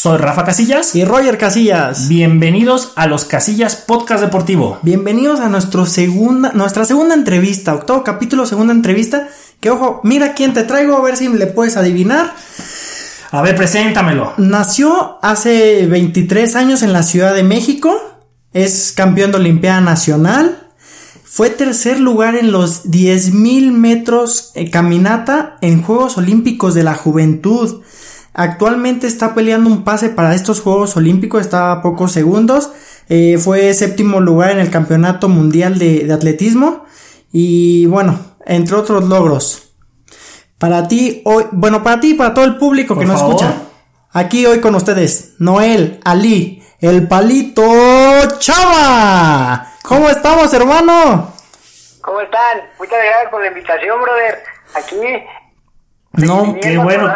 Soy Rafa Casillas y Roger Casillas. Bienvenidos a los Casillas Podcast Deportivo. Bienvenidos a nuestro segunda, nuestra segunda entrevista, octavo capítulo, segunda entrevista. Que ojo, mira quién te traigo, a ver si le puedes adivinar. A ver, preséntamelo. Nació hace 23 años en la Ciudad de México. Es campeón de Olimpiada Nacional. Fue tercer lugar en los 10.000 metros eh, caminata en Juegos Olímpicos de la Juventud. Actualmente está peleando un pase para estos Juegos Olímpicos, está a pocos segundos. Eh, fue séptimo lugar en el Campeonato Mundial de, Atletismo. Y bueno, entre otros logros. Para ti, hoy, bueno, para ti y para todo el público que nos escucha. Aquí hoy con ustedes, Noel Ali, el palito Chava. ¿Cómo estamos, hermano? ¿Cómo están? Muchas gracias por la invitación, brother. Aquí. No, qué bueno.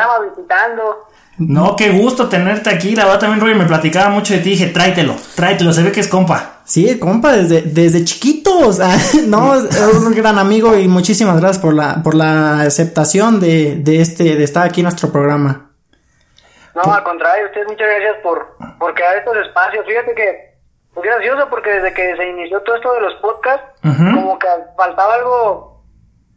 No, qué gusto tenerte aquí. La verdad también, Roy, me platicaba mucho de ti. Dije, tráetelo, tráetelo. Se ve que es compa. Sí, compa, desde, desde chiquitos. no, es un gran amigo y muchísimas gracias por la, por la aceptación de, de este, de estar aquí en nuestro programa. No, al contrario, ustedes muchas gracias por, por crear estos espacios. Fíjate que muy gracioso porque desde que se inició todo esto de los podcasts, como que faltaba algo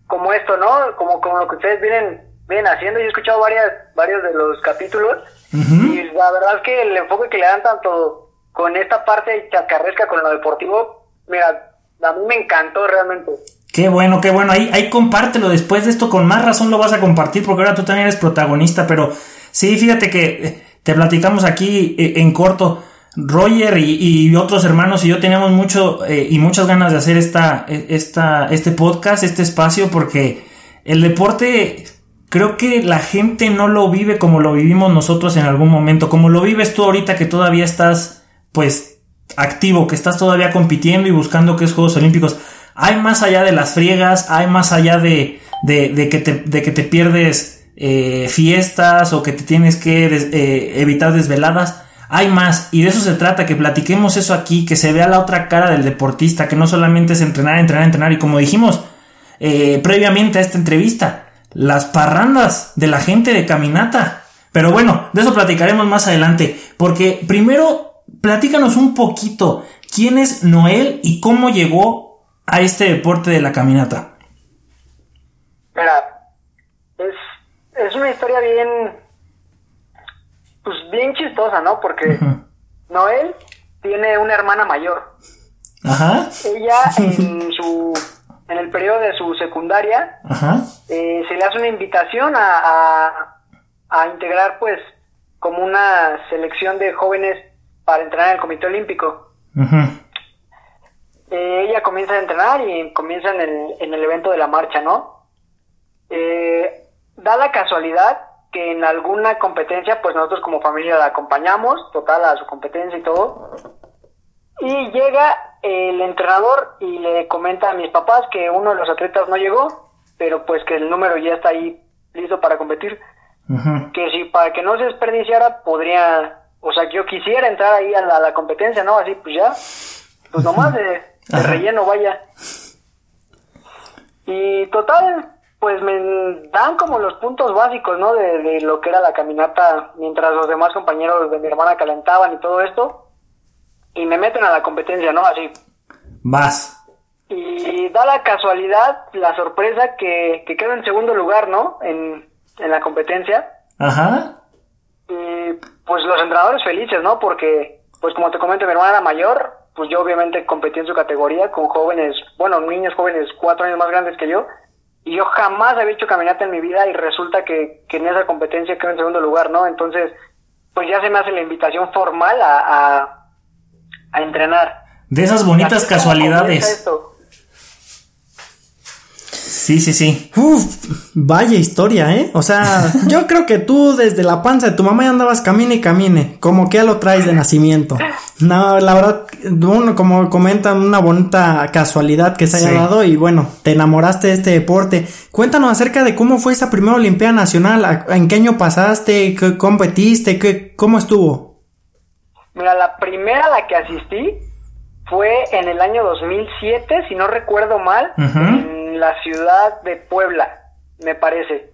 como esto, ¿no? Como, como lo que ustedes vienen, vienen haciendo. Yo he escuchado varias, varios de los capítulos y la verdad es que el enfoque que le dan tanto con esta parte chacarresca con lo deportivo, mira, a mí me encantó realmente. Qué bueno, qué bueno. Ahí, ahí compártelo. Después de esto, con más razón lo vas a compartir porque ahora tú también eres protagonista. Pero sí, fíjate que eh, te platicamos aquí eh, en corto. Roger y, otros hermanos y yo teníamos mucho eh, y muchas ganas de hacer esta, esta, este podcast, este espacio, porque el deporte creo que la gente no lo vive como lo vivimos nosotros en algún momento, como lo vives tú ahorita que todavía estás, pues, activo, que estás todavía compitiendo y buscando que es Juegos Olímpicos. Hay más allá de las friegas, hay más allá de, de, que, te, de que te pierdes eh, fiestas o que te tienes que eh, evitar desveladas hay más y de eso se trata, que platiquemos eso aquí, que se vea la otra cara del deportista, que no solamente es entrenar, entrenar, entrenar y como dijimos eh, previamente a esta entrevista, las parrandas de la gente de caminata. Pero bueno, de eso platicaremos más adelante, porque primero platícanos un poquito quién es Noel y cómo llegó a este deporte de la caminata. Mira, es, es una historia bien pues bien chistosa, ¿no? Porque Noel tiene una hermana mayor. Ajá. Ella en su en el periodo de su secundaria eh, se le hace una invitación a, a, integrar pues como una selección de jóvenes para entrenar en el Comité Olímpico. Eh, ella comienza a entrenar y comienza en el, en el evento de la marcha, ¿no? Eh, da la casualidad que en alguna competencia, pues nosotros como familia la acompañamos, total, a su competencia y todo. Y llega el entrenador y le comenta a mis papás que uno de los atletas no llegó, pero pues que el número ya está ahí listo para competir. Que si para que no se desperdiciara, podría, o sea, que yo quisiera entrar ahí a la, competencia, ¿no? Así, pues ya, pues nomás de, de relleno, vaya. Y total, pues me dan como los puntos básicos, ¿no? De, lo que era la caminata mientras los demás compañeros de mi hermana calentaban y todo esto. Y me meten a la competencia, ¿no? Así. Vas. Y da la casualidad, la sorpresa que, que quedo en segundo lugar, ¿no? En, en la competencia. Ajá. Y pues los entrenadores felices, ¿no? Porque, pues como te comento, mi hermana era mayor, pues yo obviamente competí en su categoría con jóvenes, bueno, niños jóvenes cuatro años más grandes que yo y yo jamás había hecho caminata en mi vida y resulta que, en esa competencia quedo en segundo lugar, ¿no? Entonces, pues ya se me hace la invitación formal a, a, entrenar. De esas bonitas casualidades. Sí, sí, sí. Uf, vaya historia, ¿eh? O sea, yo creo que tú desde la panza de tu mamá ya andabas camine y camine, como que ya lo traes de nacimiento. No, la verdad, uno como comentan, una bonita casualidad que se haya dado y bueno, te enamoraste de este deporte. Cuéntanos acerca de cómo fue esa primera Olimpiada Nacional, en qué año pasaste, qué competiste, qué, cómo estuvo. Mira, la primera a la que asistí fue en el año 2007, si no recuerdo mal, en la ciudad de Puebla, me parece.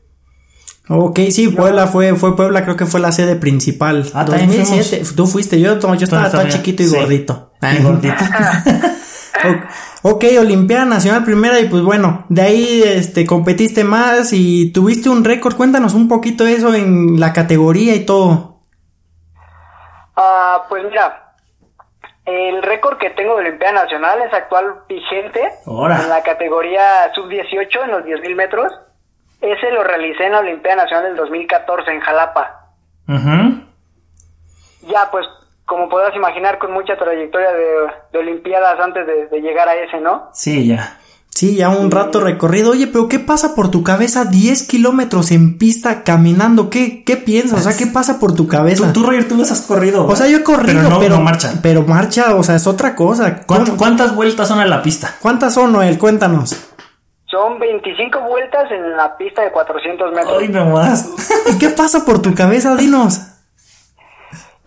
Ok, sí, Puebla fue, fue Puebla, creo que fue la sede principal. Ah, también 2007. fuimos. Tú fuiste, yo, yo estaba tan chiquito y sí. gordito. Y gordito. O- ok, Olimpiada Nacional primera y pues bueno, de ahí este competiste más y tuviste un récord. Cuéntanos un poquito eso en la categoría y todo. Ah, pues mira, el récord que tengo de Olimpiada Nacional es actual vigente en la categoría sub-18 en los 10.000 metros. Ese lo realicé en la Olimpiada Nacional del 2014 en Jalapa. Ya, pues, como podrás imaginar, con mucha trayectoria de, de Olimpiadas antes de, de llegar a ese, ¿no? Sí, ya. Sí, ya un rato recorrido. Oye, pero ¿qué pasa por tu cabeza 10 kilómetros en pista caminando? ¿Qué, qué piensas? O sea, ¿qué pasa por tu cabeza? Tú, tú, Roger, tú los has corrido. o sea, yo he corrido, pero pero, no, no marcha. Pero marcha, o sea, es otra cosa. ¿Cuánt- ¿Cómo- ¿Cuántas vueltas son a la pista? ¿Cuántas son, Noel? Cuéntanos. Son 25 vueltas en la pista de 400 metros. Ay, nomás. ¿Y qué pasa por tu cabeza? Dinos.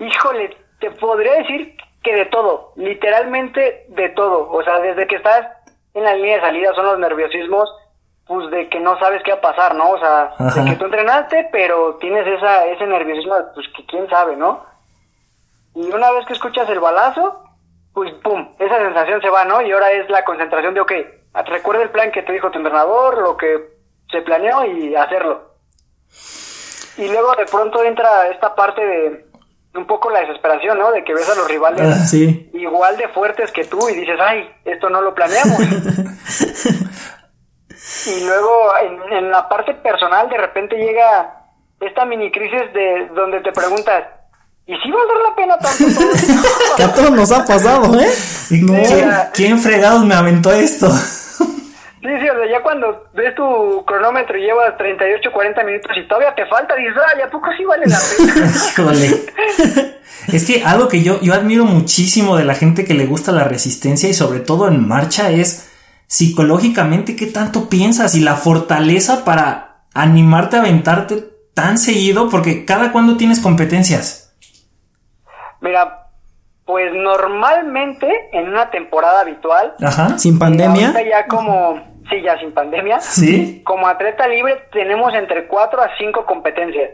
Híjole, te podría decir que de todo, literalmente de todo. O sea, desde que estás en la línea de salida son los nerviosismos, pues de que no sabes qué va a pasar, ¿no? O sea, Ajá. de que tú entrenaste, pero tienes esa, ese nerviosismo, pues que quién sabe, ¿no? Y una vez que escuchas el balazo, pues pum, esa sensación se va, ¿no? Y ahora es la concentración de, ok, recuerda el plan que te dijo tu entrenador, lo que se planeó y hacerlo. Y luego de pronto entra esta parte de un poco la desesperación, ¿no? De que ves a los rivales Ah, Sí. igual de fuertes que tú y dices, ay, esto no lo planeamos. y luego en, en la parte personal de repente llega esta mini crisis de donde te preguntas, ¿y si valdrá la pena tanto todo esto?" Que a todos nos ha pasado, ¿eh? ¿Y No. ¿Quién, quién fregados me aventó esto? Sí, sí, o sea, ya cuando ves tu cronómetro y llevas 38, 40 minutos y todavía te falta, dices, ay, ¿a poco sí vale la pena? Híjole. Es que algo que yo, yo admiro muchísimo de la gente que le gusta la resistencia y sobre todo en marcha es psicológicamente qué tanto piensas y la fortaleza para animarte a aventarte tan seguido porque cada cuando tienes competencias. Mira, pues normalmente en una temporada habitual, Ajá. Sin pandemia. ya como, sí, ya sin pandemia, ¿Sí? como atleta libre tenemos entre 4 a 5 competencias.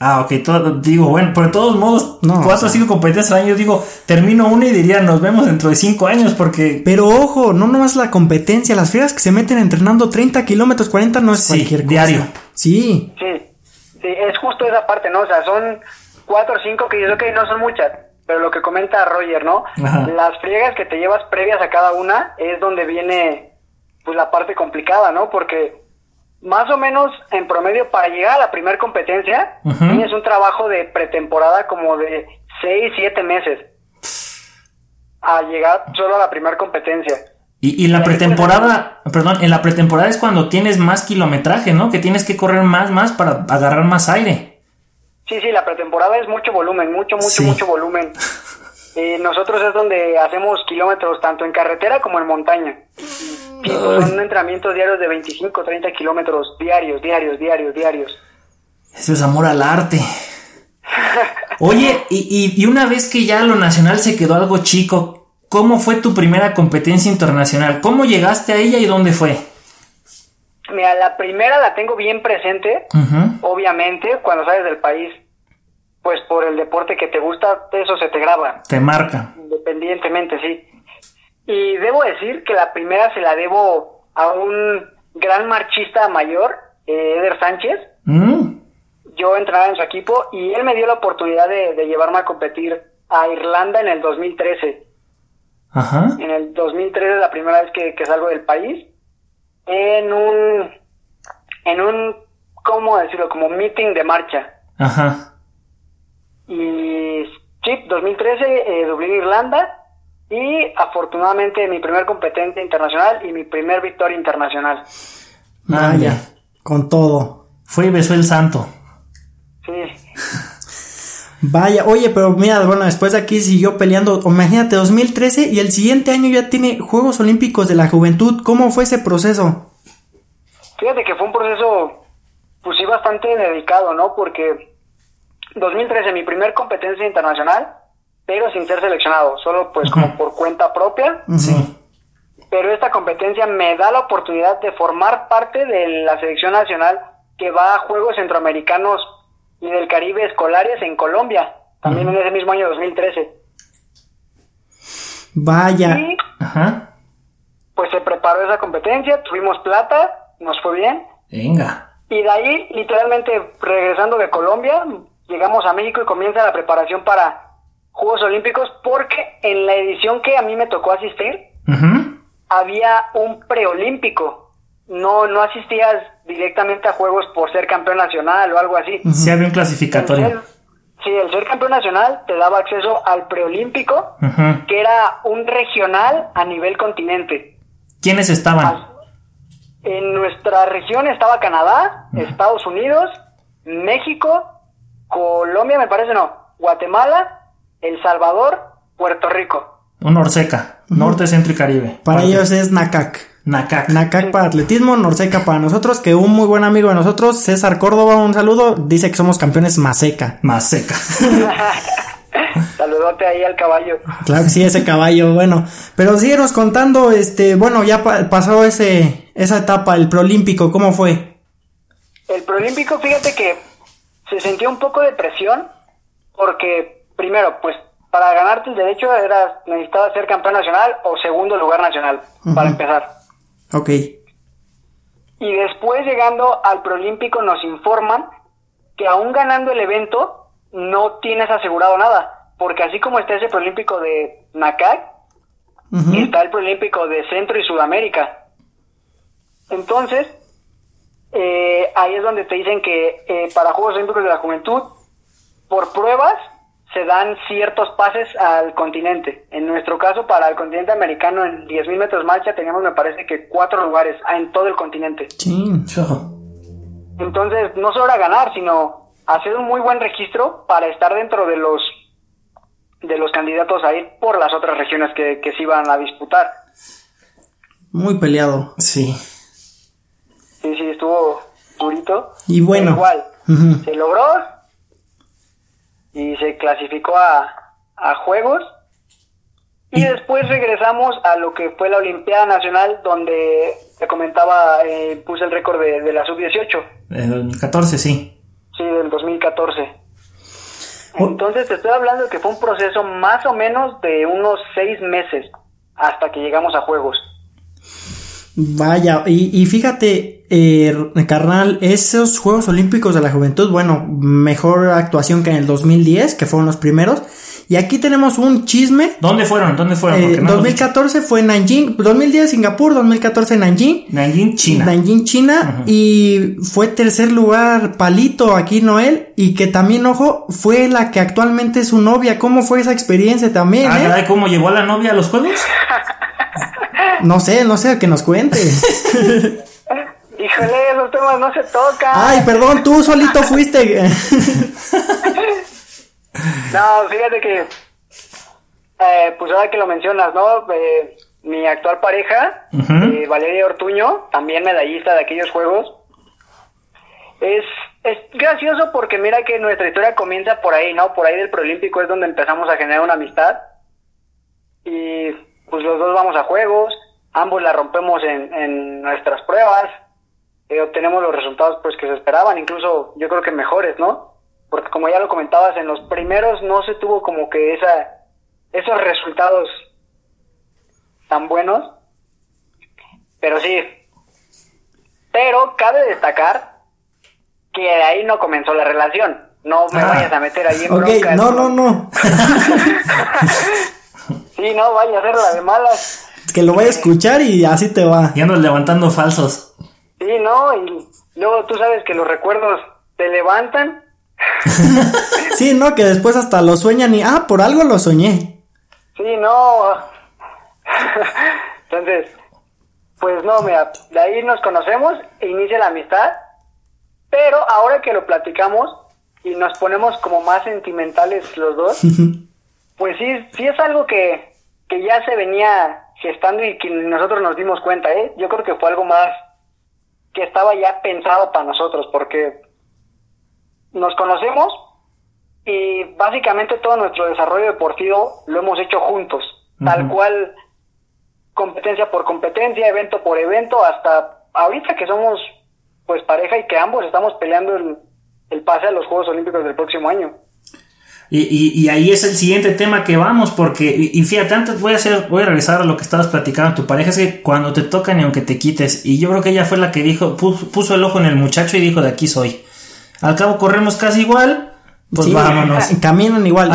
Ah, ok, todo- digo, bueno, pero de todos modos, No, cuatro o sea. cinco competencias al año, digo, termino una y diría, nos vemos dentro de cinco años porque... Pero ojo, no nomás la competencia, las fieras que se meten entrenando 30 kilómetros, 40 no es Sí, cualquier cosa. diario. Sí. Sí, sí, es justo esa parte, ¿no? O sea, son 4 o 5 que sé que no son muchas, pero lo que comenta Roger, ¿no? Ajá. Las friegas que te llevas previas a cada una es donde viene pues la parte complicada, ¿no? Porque más o menos en promedio para llegar a la primera competencia tienes un trabajo de pretemporada como de 6, 7 meses a llegar solo a la primera competencia. Y, y la pretemporada, perdón, en la pretemporada es cuando tienes más kilometraje, ¿no? Que tienes que correr más, más para agarrar más aire. Sí, sí, la pretemporada es mucho volumen, mucho, mucho, Sí. mucho volumen. Eh, nosotros es donde hacemos kilómetros tanto en carretera como en montaña. Sí, pues son entrenamientos diarios de 25, 30 kilómetros diarios, diarios, diarios, diarios. Eso es amor al arte. Oye, y, y- y una vez que ya lo nacional se quedó algo chico, ¿cómo fue tu primera competencia internacional? ¿Cómo llegaste a ella y dónde fue? Mira, la primera la tengo bien presente, Ujú. obviamente, cuando sales del país, pues por el deporte que te gusta, eso se te graba, Te marca. independientemente, sí. Y debo decir que la primera se la debo a un gran marchista mayor, eh, Eder Sánchez, Mm. yo entrenaba en su equipo y él me dio la oportunidad de, de llevarme a competir a Irlanda en el 2013. Ajá. En el 2013 es la primera vez que, que salgo del país en un, en un, ¿cómo decirlo? Como meeting de marcha. Ajá. Y sí, 2013, eh, Dublín, Irlanda. Y afortunadamente mi primer competencia internacional y mi primer victoria internacional. Vaya, con todo. Fue y besó el santo. Sí. Vaya, oye, pero mira, bueno, después de aquí siguió peleando, imagínate, 2013 y el siguiente año ya tiene Juegos Olímpicos de la Juventud. ¿Cómo fue ese proceso? Fíjate que fue un proceso, pues sí, bastante dedicado, ¿no? Porque 2013, mi primer competencia internacional, pero sin ser seleccionado, solo pues como por cuenta propia. Sí. Pero esta competencia me da la oportunidad de formar parte de la selección nacional que va a Juegos Centroamericanos y del Caribe escolares en Colombia, también en ese mismo año 2013. Vaya. Y Ajá. pues se preparó esa competencia, tuvimos plata, nos fue bien. Venga. Y de ahí, literalmente, regresando de Colombia, llegamos a México y comienza la preparación para Juegos Olímpicos porque en la edición que a mí me tocó asistir, había un preolímpico. No, no asistías directamente a Juegos por ser campeón nacional o algo así. Sí había un clasificatorio. sí, el ser campeón nacional te daba acceso al preolímpico, que era un regional a nivel continente. ¿Quiénes estaban? En nuestra región estaba Canadá, Estados Unidos, México, Colombia, me parece no, Guatemala, El Salvador, Puerto Rico. Un Norseca. Norte, Centro y Caribe. Para Parte- ellos es NACAC. Nacac. NACAC para atletismo, Norseca para nosotros, que un muy buen amigo de nosotros, César Córdoba, un saludo, dice que somos campeones Maseca. Más seca. Saludote ahí al caballo. Claro que sí, ese caballo, bueno. Pero síguenos contando, este, bueno, ya pa- pasó ese, esa etapa, el preolímpico, ¿cómo fue? El preolímpico, fíjate que se sentía un poco de presión porque, primero, pues para ganarte el derecho era, necesitabas ser campeón nacional o segundo lugar nacional, para empezar. Ok. Y después llegando al preolímpico nos informan que aún ganando el evento no tienes asegurado nada, porque así como está ese preolímpico de Nacac, Ujú. está el preolímpico de Centro y Sudamérica. Entonces, eh, ahí es donde te dicen que eh, para Juegos Olímpicos de la Juventud, por pruebas, se dan ciertos pases al continente. En nuestro caso, para el continente americano, en 10.000 metros marcha, teníamos, me parece que cuatro lugares en todo el continente. Chin. Chojo. Entonces, no solo era ganar, sino hacer un muy buen registro para estar dentro de los de los candidatos a ir por las otras regiones que, que se iban a disputar. Muy peleado. Sí. Sí, sí, estuvo durito. Y bueno. Pero igual, se logró y se clasificó a, a Juegos. Y después regresamos a lo que fue la Olimpiada Nacional, donde te comentaba, eh, puse el récord de, de la sub-18, En 2014, sí. sí, del 2014. Oh. Entonces te estoy hablando de que fue un proceso más o menos de unos seis meses hasta que llegamos a Juegos. Vaya, y, y fíjate, eh, carnal, esos Juegos Olímpicos de la Juventud, bueno, mejor actuación que en el 2010, que fueron los primeros. Y aquí tenemos un chisme. ¿Dónde fueron? ¿Dónde fueron? Eh, Porque no hemos dicho. 2014 fue Nanjing, 2010 Singapur, 2014 Nanjing. Nanjing, China. Nanjing, China, y fue tercer lugar Palito aquí Noel, y que también, ojo, fue la que actualmente es su novia. ¿Cómo fue esa experiencia también, Ah, eh? ¿cómo llegó la novia a los juegos? No sé, no sé, que nos cuente. Híjole, esos temas no se tocan. Ay, perdón, tú solito fuiste. No, fíjate que, eh, pues ahora que lo mencionas, ¿no? Eh, mi actual pareja, eh, Valeria Ortuño, también medallista de aquellos juegos, es, es gracioso porque mira que nuestra historia comienza por ahí, ¿no? Por ahí del Proolímpico es donde empezamos a generar una amistad y pues los dos vamos a juegos, ambos la rompemos en, en nuestras pruebas, eh, obtenemos los resultados pues que se esperaban, incluso yo creo que mejores, ¿no? Porque como ya lo comentabas, en los primeros no se tuvo como que esa esos resultados tan buenos, pero sí. Pero cabe destacar que de ahí no comenzó la relación. No me Ah. vayas a meter ahí en bronca. no, no, no. Sí, no vaya a hacerla de malas. Que lo vaya a escuchar y así te va. Y andas levantando falsos. Sí, no, y luego tú sabes que los recuerdos te levantan. Sí, no, que después hasta lo sueñan y, ah, por algo lo soñé. Sí, no. Entonces, pues no, mira, de ahí nos conocemos e inicia la amistad, pero ahora que lo platicamos y nos ponemos como más sentimentales los dos, pues sí, sí es algo que, que ya se venía gestando y que nosotros nos dimos cuenta, ¿eh? Yo creo que fue algo más que estaba ya pensado para nosotros, porque nos conocemos y básicamente todo nuestro desarrollo deportivo lo hemos hecho juntos, tal cual competencia por competencia, evento por evento, hasta ahorita que somos pues pareja y que ambos estamos peleando el, el pase a los Juegos Olímpicos del próximo año. Y, y, y, ahí es el siguiente tema que vamos, porque, y, fíjate, antes voy a hacer, voy a regresar a lo que estabas platicando, tu pareja es que cuando te tocan y aunque te quites, y yo creo que ella fue la que dijo, puso, el ojo en el muchacho y dijo, de aquí soy. Al cabo corremos casi igual, pues vámonos. Caminan igual.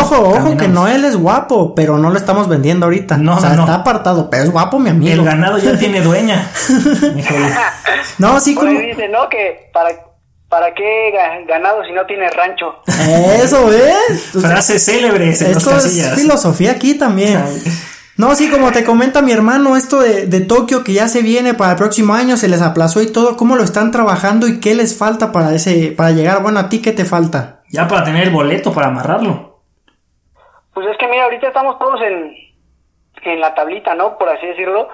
ojo, ojo, que Noel es guapo, pero no lo estamos vendiendo ahorita. No, o sea, está apartado, pero es guapo mi amigo. El ganado ya tiene dueña. no, sí, como... dice, ¿no? Que para ¿Para qué ganado si no tiene rancho? Eso es. Frases célebres. esto es filosofía aquí también. No, sí, como te comenta mi hermano, esto de, de, Tokio que ya se viene para el próximo año, se les aplazó y todo, ¿cómo lo están trabajando y qué les falta para ese, para llegar? Bueno, a ti, ¿qué te falta? Ya para tener el boleto, para amarrarlo. Pues es que mira, ahorita estamos todos en, en la tablita, ¿no? Por así decirlo.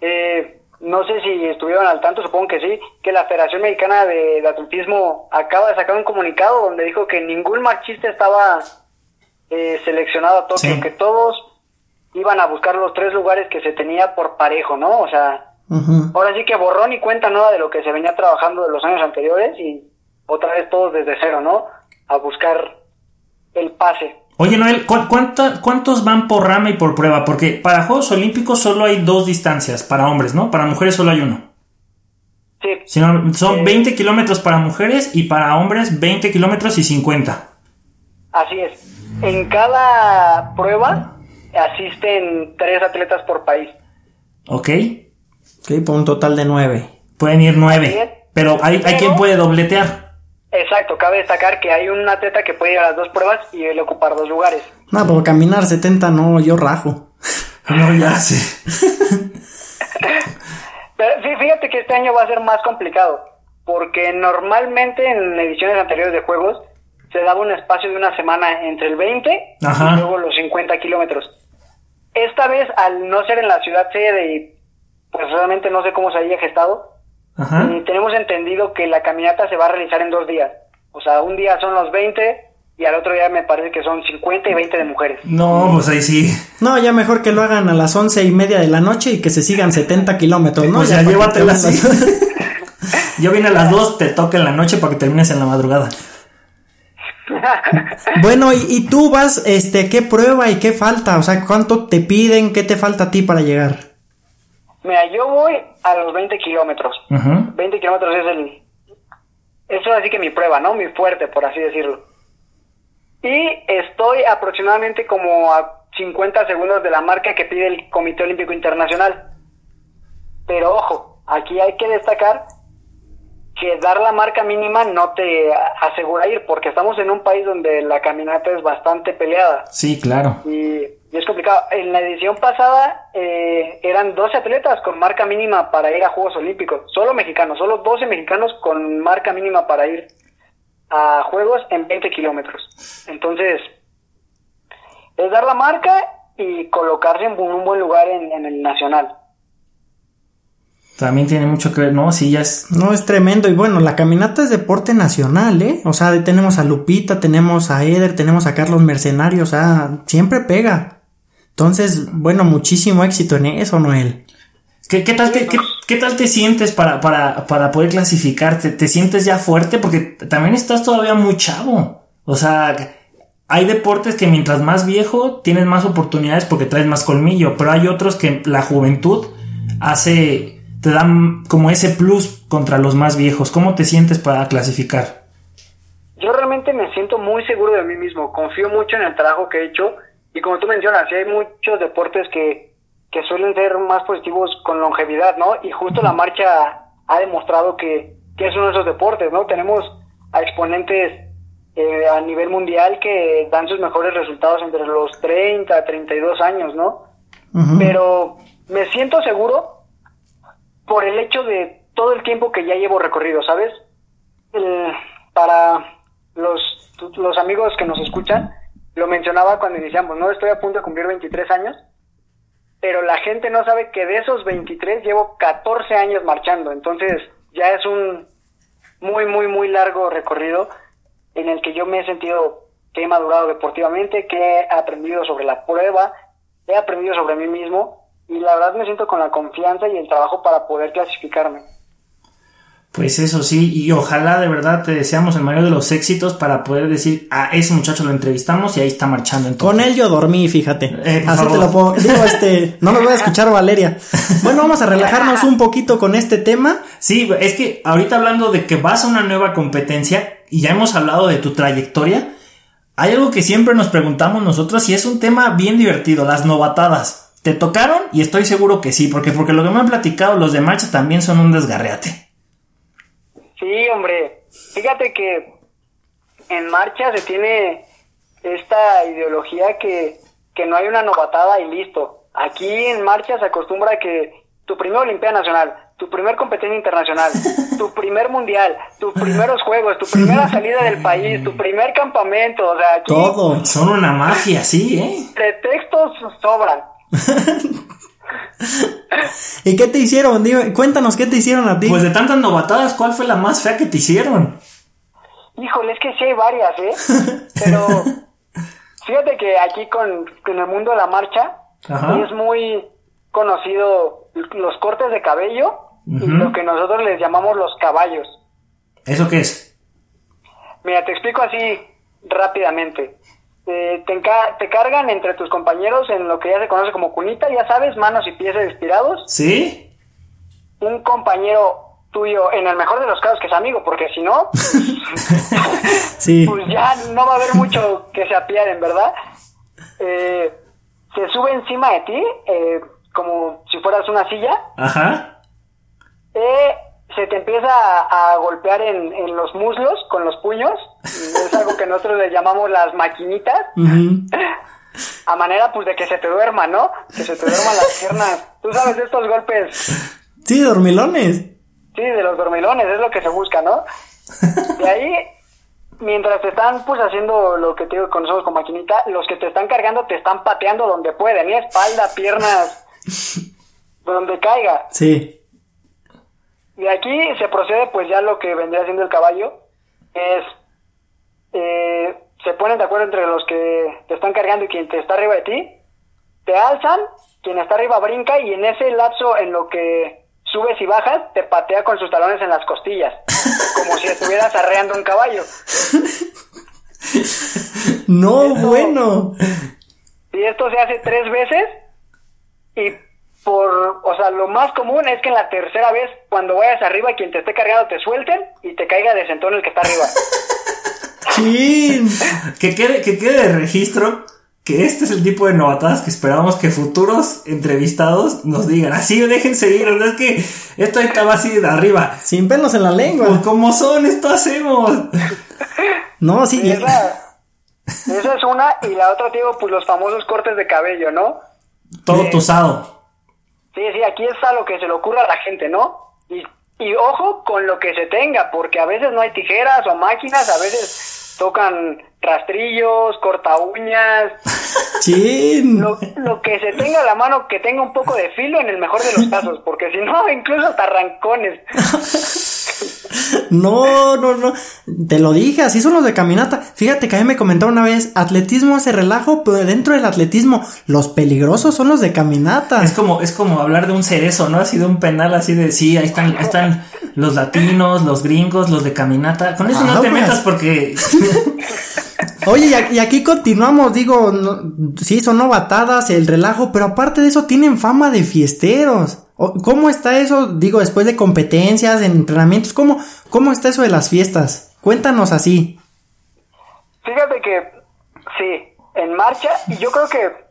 Eh, no sé si estuvieron al tanto, supongo que sí, que la Federación Mexicana de, Atletismo acaba de sacar un comunicado donde dijo que ningún marchista estaba eh, seleccionado a Tokio, que todos iban a buscar los tres lugares que se tenía por parejo, ¿no? O sea, ahora sí que borrón y cuenta nada de lo que se venía trabajando de los años anteriores y otra vez todos desde cero, ¿no? A buscar el pase. Oye, Noel, ¿cuántos van por rama y por prueba? Porque para Juegos Olímpicos solo hay dos distancias para hombres, ¿no? Para mujeres solo hay uno. Sí. son 20 kilómetros para mujeres y para hombres 20 kilómetros y 50. Así es. En cada prueba asisten tres atletas por país. Ok. Ok, por un total de nueve. Pueden ir nueve. Pero hay, hay quien puede dobletear. Exacto, cabe destacar que hay un atleta que puede ir a las dos pruebas y él ocupar dos lugares. No, por caminar 70 no, yo rajo. no, ya sé. Pero sí, fíjate que este año va a ser más complicado, porque normalmente en ediciones anteriores de juegos se daba un espacio de una semana entre el 20 y luego los 50 kilómetros. Esta vez, al no ser en la ciudad sede y pues realmente no sé cómo se haya gestado, y tenemos entendido que la caminata se va a realizar en dos días. O sea, un día son los 20 y al otro día me parece que son 50 y 20 de mujeres. No, pues ahí sí. No, ya mejor que lo hagan a las once y media de la noche y que se sigan 70 kilómetros, ¿no? Pues ya, llévatelas Yo vine a las dos, te toca en la noche para que termines en la madrugada. bueno, y, y, tú vas, este, ¿qué prueba y qué falta? O sea, ¿cuánto te piden? ¿Qué te falta a ti para llegar? Mira, yo voy a los 20 kilómetros. 20 kilómetros es el... Eso es así que mi prueba, ¿no? Mi fuerte, por así decirlo. Y estoy aproximadamente como a 50 segundos de la marca que pide el Comité Olímpico Internacional. Pero ojo, aquí hay que destacar que dar la marca mínima no te asegura ir, porque estamos en un país donde la caminata es bastante peleada. Sí, claro. Y y es complicado. En la edición pasada eh, eran 12 atletas con marca mínima para ir a Juegos Olímpicos. Solo mexicanos, solo 12 mexicanos con marca mínima para ir a Juegos en 20 kilómetros. Entonces, es dar la marca y colocarse en un buen lugar en, el nacional. También tiene mucho que ver, ¿no? Sí, ya es... No, es tremendo. Y bueno, la caminata es deporte nacional, ¿eh? O sea, tenemos a Lupita, tenemos a Eder, tenemos a Carlos Mercenario, o sea, siempre pega. Entonces, bueno, muchísimo éxito en eso, Noel. ¿Qué, qué, tal, te, qué, tal te sientes para, para, para poder clasificarte? ¿Te sientes ya fuerte? Porque también estás todavía muy chavo. O sea, hay deportes que mientras más viejo tienes más oportunidades porque traes más colmillo, pero hay otros que la juventud hace, te dan como ese plus contra los más viejos. ¿Cómo te sientes para clasificar? Yo realmente me siento muy seguro de mí mismo, confío mucho en el trabajo que he hecho y como tú mencionas, sí hay muchos deportes que, que suelen ser más positivos con longevidad, ¿no? Y justo la marcha ha demostrado que, que es uno de esos deportes, ¿no? Tenemos a exponentes eh, a nivel mundial que dan sus mejores resultados entre los 30, 32 años, ¿no? Pero me siento seguro por el hecho de todo el tiempo que ya llevo recorrido, ¿sabes? para los, los amigos que nos escuchan, lo mencionaba cuando iniciamos, ¿no? Estoy a punto de cumplir 23 años, pero la gente no sabe que de esos 23 llevo 14 años marchando, entonces ya es un muy, muy, muy largo recorrido en el que yo me he sentido que he madurado deportivamente, que he aprendido sobre la prueba, he aprendido sobre mí mismo y la verdad me siento con la confianza y el trabajo para poder clasificarme. Pues eso sí, y ojalá de verdad te deseamos el mayor de los éxitos para poder decir, a ese muchacho lo entrevistamos y ahí está marchando Con él yo dormí, fíjate. Eh, Así favor. te lo puedo. Digo, este, no me voy a escuchar Valeria. Bueno, vamos a relajarnos un poquito con este tema. Sí, es que ahorita hablando de que vas a una nueva competencia y ya hemos hablado de tu trayectoria, hay algo que siempre nos preguntamos nosotros y es un tema bien divertido, las novatadas. ¿Te tocaron? Y estoy seguro que sí, porque porque lo que me han platicado los de marcha también son un desgarreate. Sí, hombre. Fíjate que en marcha se tiene esta ideología que, que no hay una novatada y listo. Aquí en marcha se acostumbra que tu primera Olimpiada Nacional, tu primer competencia internacional, tu primer mundial, tus primeros juegos, tu primera salida del país, tu primer campamento, o sea, aquí Todo. Son una mafia, sí, ¿eh? pretextos sobran. ¿Y qué te hicieron? Dime, cuéntanos qué te hicieron a ti. Pues de tantas novatadas, ¿cuál fue la más fea que te hicieron? Híjole, es que sí hay varias, ¿eh? Pero fíjate que aquí con, con el mundo de la marcha Ajá. es muy conocido los cortes de cabello y lo que nosotros les llamamos los caballos. ¿Eso qué es? Mira, te explico así rápidamente. Te, enca- te cargan entre tus compañeros en lo que ya se conoce como cunita, ya sabes, manos y pies estirados. ¿Sí? Un compañero tuyo, en el mejor de los casos, que es amigo, porque si no, sí. pues ya no va a haber mucho que se apiaden, ¿verdad? Eh, se sube encima de ti, eh, como si fueras una silla, Ajá. eh, se te empieza a, a golpear en, en los muslos con los puños, es algo que nosotros le llamamos las maquinitas, a manera pues de que se te duerma, ¿no? Que se te duerman las piernas. Tú sabes de estos golpes, Sí, dormilones. sí, de los dormilones, es lo que se busca, ¿no? De ahí, mientras te están pues haciendo lo que te digo con nosotros con maquinita, los que te están cargando te están pateando donde pueden, ¿eh? espalda, piernas, donde caiga. Sí. De aquí se procede pues ya lo que vendría siendo el caballo, es eh, se ponen de acuerdo entre los que te están cargando y quien te está arriba de ti, te alzan, quien está arriba brinca y en ese lapso en lo que subes y bajas te patea con sus talones en las costillas, como si estuvieras arreando un caballo. No, bueno. Y esto se hace tres veces y por, o sea, lo más común es que en la tercera vez, cuando vayas arriba, quien te esté cargando te suelten y te caiga de sentón el que está arriba. Chin. Que quede, que quede de registro que este es el tipo de novatadas que esperamos que futuros entrevistados nos digan. Así, dejen seguir. sea, es que esto estaba así de arriba. Sin pelos en la Pues lengua. como son, esto hacemos. No, sí. Y esa, esa es una, y la otra, digo, pues los famosos cortes de cabello, ¿no? Todo Sí. tusado. Sí, sí, aquí está lo que se le ocurra a la gente, ¿no? Y, y ojo con lo que se tenga, porque a veces no hay tijeras o máquinas, a veces tocan rastrillos, corta uñas, Chin. lo, lo que se tenga a la mano que tenga un poco de filo en el mejor de los casos, porque si no, incluso hasta arrancones. No, no, no. Te lo dije, así son los de caminata. Fíjate que a mí me comentaron una vez, atletismo hace relajo, pero dentro del atletismo, los peligrosos son los de caminata. Es como, es como hablar de un cerezo, ¿no? Así de un penal así de sí, ahí están, ahí están los latinos, los gringos, los de caminata. Con eso no te Aguas. metas porque Oye, y aquí, continuamos, digo, sí, son novatadas, el relajo, pero aparte de eso tienen fama de fiesteros. ¿Cómo está eso? Digo, después de competencias, en entrenamientos, ¿cómo, cómo está eso de las fiestas? Cuéntanos así. Fíjate que sí, en marcha, y yo creo que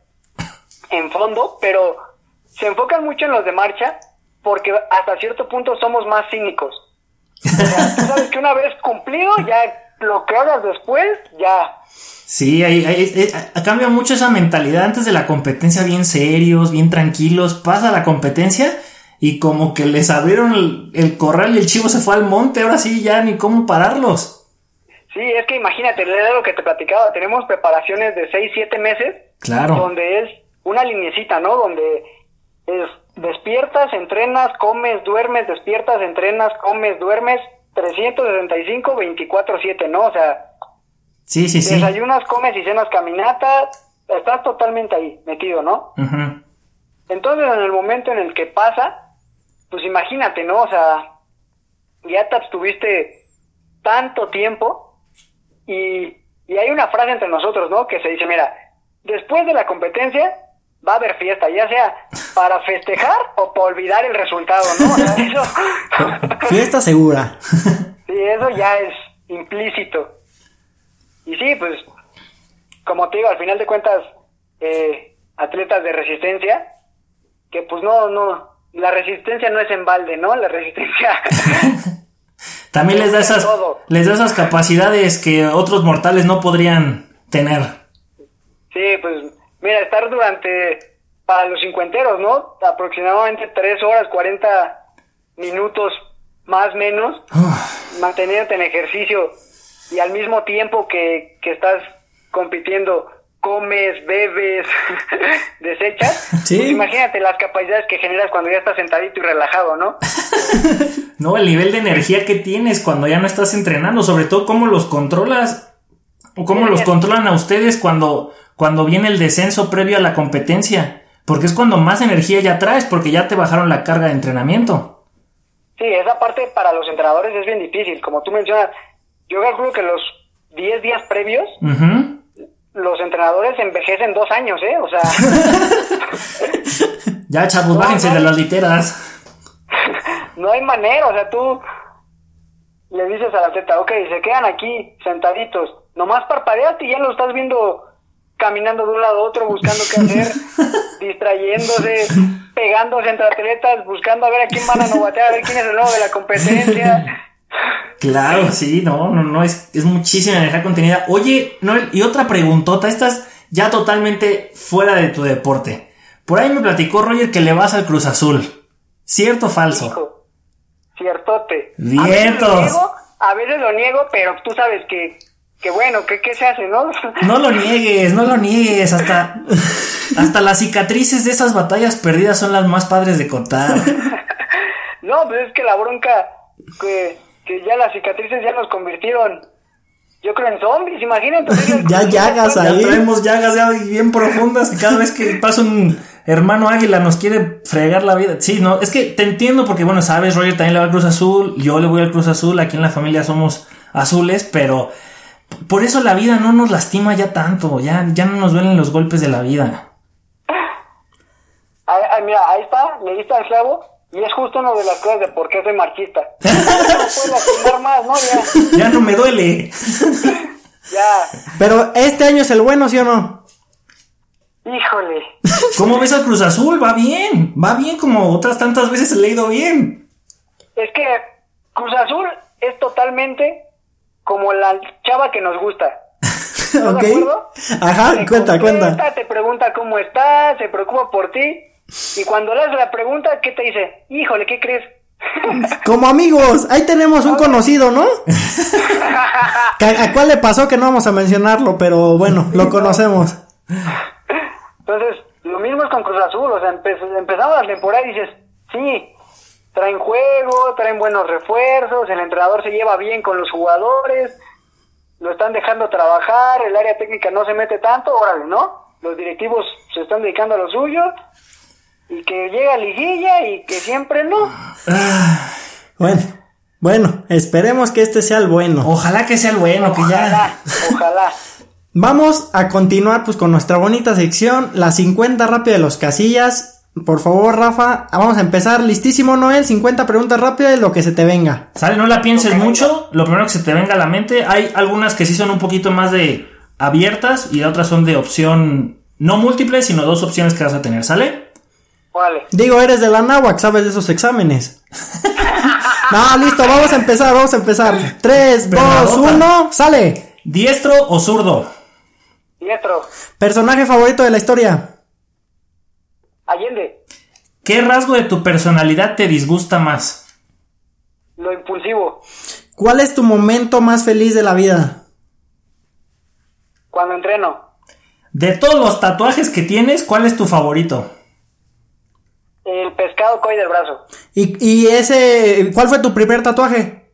en fondo, pero se enfocan mucho en los de marcha porque hasta cierto punto somos más cínicos. O sea, tú sabes que una vez cumplido, ya lo que hagas después, ya. Sí, ahí, ahí- eh, ha- cambia mucho esa mentalidad. Antes de la competencia, bien serios, bien tranquilos. Pasa la competencia y como que les abrieron el, el corral y el chivo se fue al monte. Ahora sí, ya ni cómo pararlos. Sí, es que imagínate, era lo que te platicaba, tenemos preparaciones de 6, 7 meses, Claro. donde es una linecita, ¿no? Donde es despiertas, entrenas, comes, duermes, despiertas, entrenas, comes, duermes, 365, 24-7, ¿no? O sea, Sí, sí, sí. desayunas, comes y cenas caminata, estás totalmente ahí, metido, ¿no? Entonces, en el momento en el que pasa, pues imagínate, ¿no? O sea, ya te abstuviste tanto tiempo y, y hay una frase entre nosotros, ¿no? Que se dice, mira, después de la competencia va a haber fiesta, ya sea para festejar o para olvidar el resultado, ¿no? O sea, eso, Fiesta segura. sí, eso ya es implícito. Y sí, pues, como te digo, al final de cuentas, eh, atletas de resistencia, que pues no, no, la resistencia no es en balde, ¿no? La resistencia También les da esas, Todo. les da esas capacidades que otros mortales no podrían tener. Sí, pues mira, estar durante, para los cincuenteros, ¿no? Aproximadamente 3 horas, 40 minutos más menos, manteniéndote en ejercicio y al mismo tiempo que, que estás compitiendo, comes, bebes, desechas. Sí. Pues imagínate las capacidades que generas cuando ya estás sentadito y relajado, ¿no? No, el nivel de energía que tienes cuando ya no estás entrenando, sobre todo cómo los controlas o cómo los controlan a ustedes cuando, cuando viene el descenso previo a la competencia. Porque es cuando más energía ya traes, porque ya te bajaron la carga de entrenamiento. Sí, esa parte para los entrenadores es bien difícil. Como tú mencionas, yo calculo que los 10 días previos los entrenadores envejecen dos años, ¿eh? O sea, Ya, chavos, No, bájense no. de las literas. no hay manera, o sea, tú le dices al atleta, ok, se quedan aquí sentaditos, nomás parpadeaste y ya lo estás viendo caminando de un lado a otro, buscando qué hacer, distrayéndose, pegándose entre atletas, buscando a ver a quién van a novatear, a ver quién es el nuevo de la competencia. Claro, sí, no, no, no, es, es muchísima energía contenida. Oye, Noel, y otra preguntota, estás ya totalmente fuera de tu deporte. Por ahí me platicó Roger que le vas al Cruz Azul. ¿Cierto o falso? Hijo, ciertote. A Vientos. veces lo niego, a veces lo niego, pero tú sabes que, que bueno, que qué se hace, ¿no? No lo niegues, no lo niegues. Hasta, hasta las cicatrices de esas batallas perdidas son las más padres de contar. No, pues es que la bronca, que, que ya las cicatrices ya nos convirtieron, yo creo, en zombies, imagínate. Ya llagas Ya ahí. traemos llagas ya bien profundas que cada vez que pasa un hermano águila nos quiere fregar la vida. Sí, no, es que te entiendo porque, bueno, sabes, Roger también le va al Cruz Azul, yo le voy al Cruz Azul, aquí en la familia somos azules, pero por eso la vida no nos lastima ya tanto, ya, ya no nos duelen los golpes de la vida. Ay, ay, mira, ahí está, le diste al clavo, y es justo una de las cosas de por qué soy marxista. no puedo lastimar más, ¿no? Ya, Ya no me duele. ya, Pero este año es el bueno, ¿sí o no? híjole. ¿Cómo ves al Cruz Azul? Va bien, va bien como otras tantas veces le he ido bien. Es que Cruz Azul es totalmente como la chava que nos gusta. ¿Estás ok. de acuerdo? Ajá, Te cuenta, contesta, cuenta. Te pregunta cómo estás, se preocupa por ti. Y cuando le haces la pregunta, ¿qué te dice? Híjole, ¿qué crees? Como amigos, ahí tenemos un conocido, ¿no? ¿A, cuál le pasó que no vamos a mencionarlo? Pero bueno, lo conocemos. Entonces, lo mismo es con Cruz Azul. O sea, empe- empezamos la temporada y dices, sí, traen juego, traen buenos refuerzos, el entrenador se lleva bien con los jugadores, lo están dejando trabajar, el área técnica no se mete tanto, órale, ¿no? Los directivos se están dedicando a lo suyo y que llega liguilla y que siempre no. Bueno, bueno, esperemos que este sea el bueno. Ojalá que sea el bueno, que Ojalá, ya. ojalá. Vamos a continuar pues con nuestra bonita sección, las 50 rápidas de los casillas. Por favor, Rafa, vamos a empezar. Listísimo, Noel, 50 preguntas rápidas, lo que se te venga. Sale, no la pienses mucho, lo primero que se te venga a la mente. Hay algunas que sí son un poquito más de abiertas y otras son de opción no múltiple, sino dos opciones que vas a tener, ¿sale? Órale. Digo, eres de la náhuac, sabes de esos exámenes. no, listo, vamos a empezar, vamos a empezar. 3, 2, Pregunta. 1, sale. ¿Diestro o zurdo? Diestro, Personaje favorito de la historia. Allende, ¿Qué rasgo de tu personalidad te disgusta más? lo impulsivo, ¿Cuál es tu momento más feliz de la vida? cuando entreno, De todos los tatuajes que tienes, ¿cuál es tu favorito? el pescado coi del brazo, ¿Y, y ese, cuál fue tu primer tatuaje?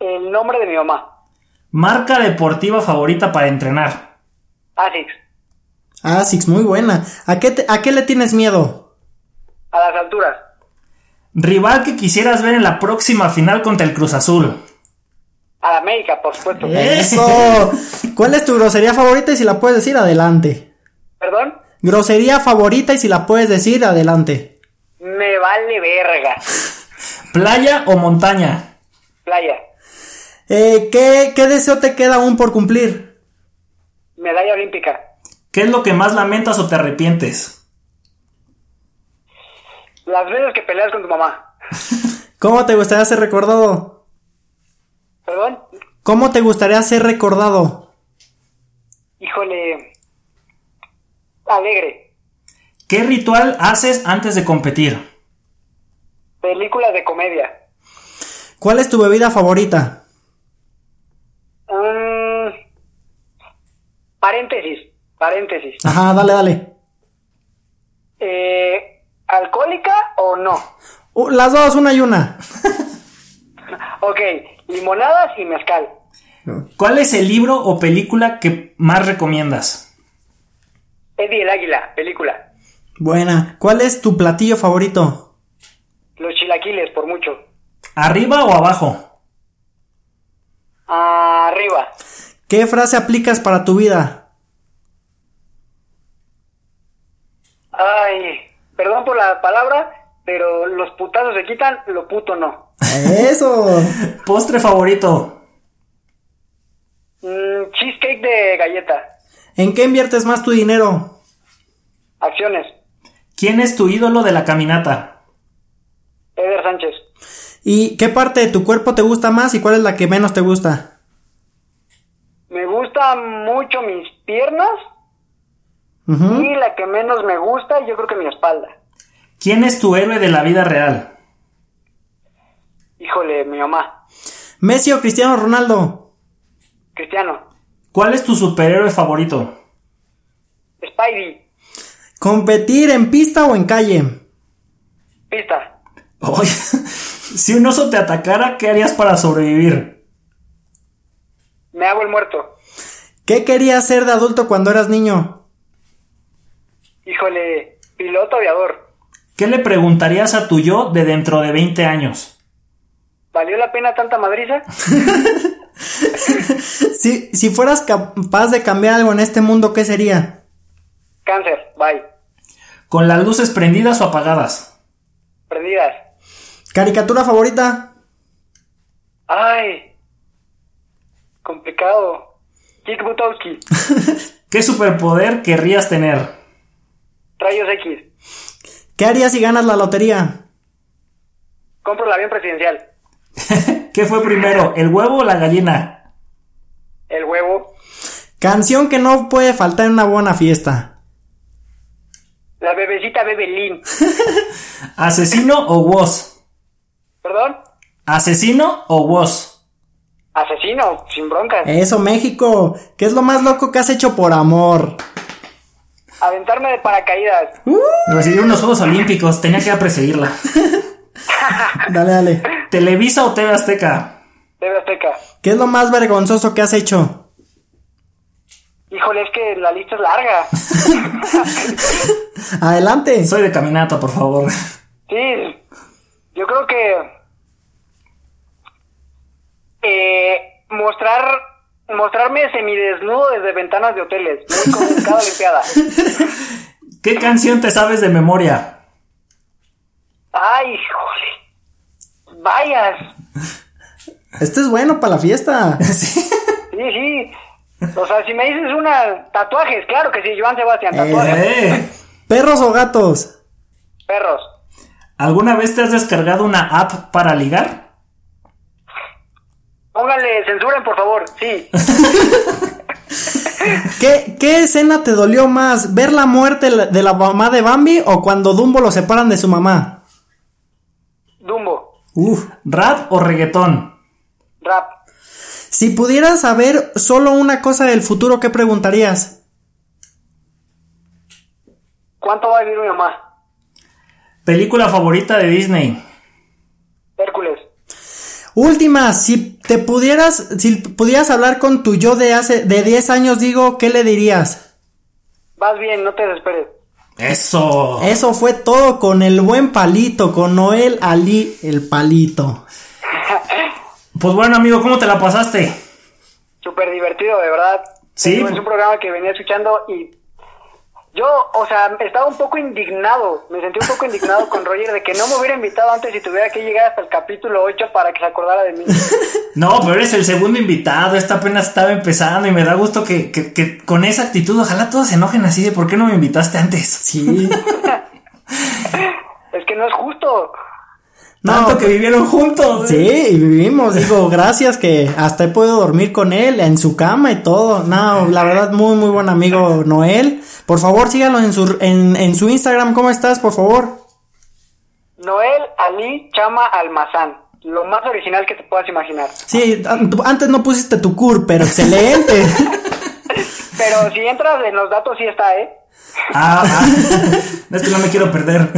el nombre de mi mamá, Marca deportiva favorita para entrenar. ASICS, Ah, Six, muy buena. ¿A qué, te- ¿A qué le tienes miedo? a las alturas, Rival que quisieras ver en la próxima final contra el Cruz Azul. A la América, por supuesto. Eso. ¿Cuál es tu grosería favorita y si la puedes decir adelante? ¿Perdón? Grosería favorita y si la puedes decir adelante. Me vale verga. ¿Playa o montaña? Playa. Eh, ¿qué, ¿Qué deseo te queda aún por cumplir? Medalla olímpica. ¿Qué es lo que más lamentas o te arrepientes? Las veces que peleas con tu mamá. ¿Cómo te gustaría ser recordado? ¿Perdón? ¿Cómo te gustaría ser recordado? Híjole. Alegre. ¿Qué ritual haces antes de competir? Películas de comedia. ¿Cuál es tu bebida favorita? Mm, paréntesis. Paréntesis. Ajá, dale, dale. Eh, ¿Alcohólica o no? Uh, las dos, una y una. Ok, limonadas y mezcal. ¿Cuál es el libro o película que más recomiendas? Eddie el Águila, película. Buena. ¿Cuál es tu platillo favorito? Los chilaquiles, por mucho. ¿Arriba o abajo? Arriba. ¿Qué frase aplicas para tu vida? Ay, perdón por la palabra, pero los putazos se quitan, lo puto no. Eso. ¿Postre favorito? Mm, cheesecake de galleta. ¿En qué inviertes más tu dinero? Acciones. ¿Quién es tu ídolo de la caminata? Eder Sánchez. ¿Y qué parte de tu cuerpo te gusta más y cuál es la que menos te gusta? Me gustan mucho mis piernas Y la que menos me gusta, yo creo que mi espalda. ¿Quién es tu héroe de la vida real? Híjole, mi mamá. ¿Messi o Cristiano Ronaldo? Cristiano. ¿Cuál es tu superhéroe favorito? Spidey. ¿Competir en pista o en calle? Pista. Oye, si un oso te atacara, ¿qué harías para sobrevivir? Me hago el muerto. ¿Qué querías ser de adulto cuando eras niño? Híjole, piloto aviador. ¿Qué le preguntarías a tu yo de dentro de 20 años? ¿Valió la pena tanta madriza? Si, si fueras capaz de cambiar algo en este mundo, ¿qué sería? Cáncer. Bye. ¿Con las luces prendidas o apagadas? Prendidas. ¿Caricatura favorita? Ay. Complicado. Kick Butowski. ¿Qué superpoder querrías tener? Rayos X. ¿Qué harías si ganas la lotería? Compro el avión presidencial. ¿Qué fue primero, el huevo o la gallina? El huevo. Canción que no puede faltar en una buena fiesta. La bebecita Bebelín. ¿Asesino o woz? ¿Perdón? ¿Asesino o woz? Asesino, sin broncas. Eso, México. ¿Qué es lo más loco que has hecho por amor? Aventarme de paracaídas. Recibir unos Juegos Olímpicos, tenía que ir a perseguirla. Dale, dale. ¿Televisa o TV Azteca? TV Azteca. ¿Qué es lo más vergonzoso que has hecho? Híjole, es que la lista es larga. Adelante. Soy de caminata, por favor. Sí, yo creo que eh, mostrar mostrarme semidesnudo desde ventanas de hoteles, muy cada olimpiada. ¿Qué canción te sabes de memoria? Ay, híjole. Vayas. Este es bueno para la fiesta. Sí, sí. O sea, si me dices una tatuajes, claro que sí, Joan Sebastián, tatuajes. Eh. ¿Perros o gatos? Perros. ¿Alguna vez te has descargado una app para ligar? Póngale, censuren, por favor. Sí. ¿Qué, ¿Qué escena te dolió más? ¿Ver la muerte de la mamá de Bambi o cuando Dumbo lo separan de su mamá? Dumbo. Uf. ¿Rap o reggaetón? Rap. Si pudieras saber solo una cosa del futuro, ¿qué preguntarías? ¿Cuánto va a vivir mi mamá? ¿Película favorita de Disney? Última, si te pudieras, si pudieras hablar con tu yo de hace, de 10 años, digo, ¿qué le dirías? Vas bien, no te desesperes. Eso. Eso fue todo con el buen palito, con Noel Ali el palito. Pues bueno, amigo, ¿cómo te la pasaste? Súper divertido, de verdad. Sí. Es un programa que venía escuchando y yo, o sea, estaba un poco indignado, me sentí un poco indignado con Roger de que no me hubiera invitado antes y tuviera que llegar hasta el capítulo 8 para que se acordara de mí. No, pero eres el segundo invitado, esta apenas estaba empezando y me da gusto que, que, que con esa actitud, ojalá todos se enojen así de por qué no me invitaste antes. Sí. es que no es justo. No, Tanto que vivieron juntos. Sí, y vivimos, digo, gracias que hasta he podido dormir con él en su cama y todo. No, la verdad, muy, muy buen amigo Noel. Por favor, síganlo en su, en, en su Instagram. ¿Cómo estás, por favor? Noel Ali Chama Almazán. Lo más original que te puedas imaginar. Sí, antes no pusiste tu cur, pero excelente. Pero si entras en los datos, sí está, ¿eh? Ah, ah. es que no me quiero perder.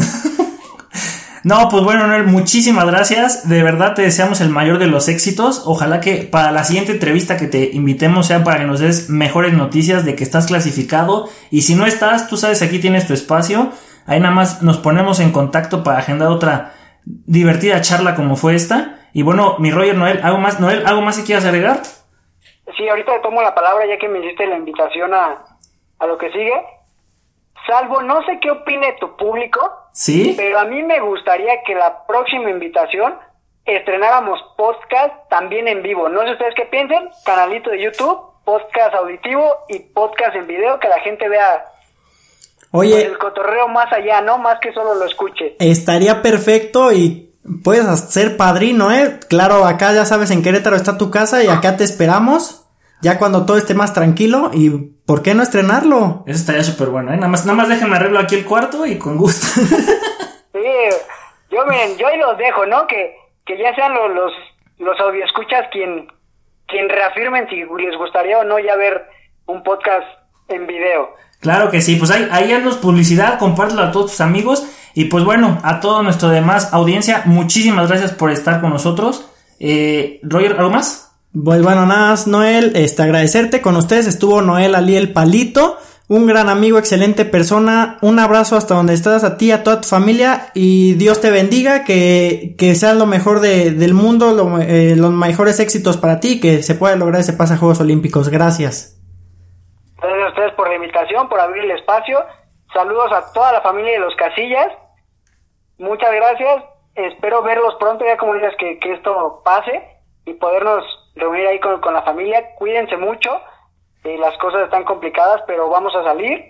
No, pues bueno, Noel, muchísimas gracias. De verdad te deseamos el mayor de los éxitos. Ojalá que para la siguiente entrevista que te invitemos sea para que nos des mejores noticias de que estás clasificado. Y si no estás, tú sabes, aquí tienes tu espacio. Ahí nada más nos ponemos en contacto para agendar otra divertida charla como fue esta. Y bueno, mi Roger Noel, ¿algo más? Noel, ¿algo más que quieras agregar? Sí, ahorita tomo la palabra ya que me hiciste la invitación a, a lo que sigue. Salvo, no sé qué opine tu público, ¿Sí? pero a mí me gustaría que la próxima invitación estrenáramos podcast también en vivo. No sé ustedes qué piensen, canalito de YouTube, podcast auditivo y podcast en video, que la gente vea pues, Oye, el cotorreo más allá, ¿no? Más que solo lo escuche. estaría perfecto y puedes ser padrino, ¿eh? Claro, acá ya sabes, en Querétaro está tu casa y acá te esperamos. Ya cuando todo esté más tranquilo y ¿por qué no estrenarlo? Eso estaría súper bueno, ¿eh? Nada más, nada más déjenme arreglo aquí el cuarto y con gusto. Sí, yo miren, yo ahí los dejo, ¿no? Que, que ya sean los, los, los audioescuchas quien, quien reafirmen si les gustaría o no ya ver un podcast en video. Claro que sí, pues ahí, ahí haznos publicidad, compártelo a todos tus amigos y pues bueno, a todo nuestro demás audiencia, muchísimas gracias por estar con nosotros. Eh, Roger, ¿algo más? Pues bueno, nada más, Noel, este, agradecerte. Con ustedes estuvo Noel Ali el Palito, un gran amigo, excelente persona. Un abrazo hasta donde estás, a ti, a toda tu familia. Y Dios te bendiga, que, que sea lo mejor de- del mundo, lo- eh, los mejores éxitos para ti, que se pueda lograr ese pase a Juegos Olímpicos. Gracias. Gracias a ustedes por la invitación, por abrir el espacio. Saludos a toda la familia de los Casillas. Muchas gracias. Espero verlos pronto, ya como dices, que, que esto pase y podernos reunir ahí con, con la familia. Cuídense mucho. eh, las cosas están complicadas, pero vamos a salir.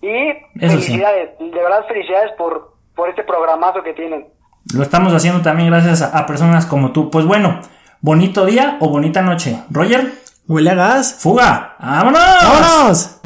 Y Eso sí. felicidades, de verdad felicidades por, por este programazo que tienen. Lo estamos haciendo también gracias a, a personas como tú. Pues bueno, bonito día o bonita noche. Roger, Huele a gas. fuga, vámonos. ¡Vámonos!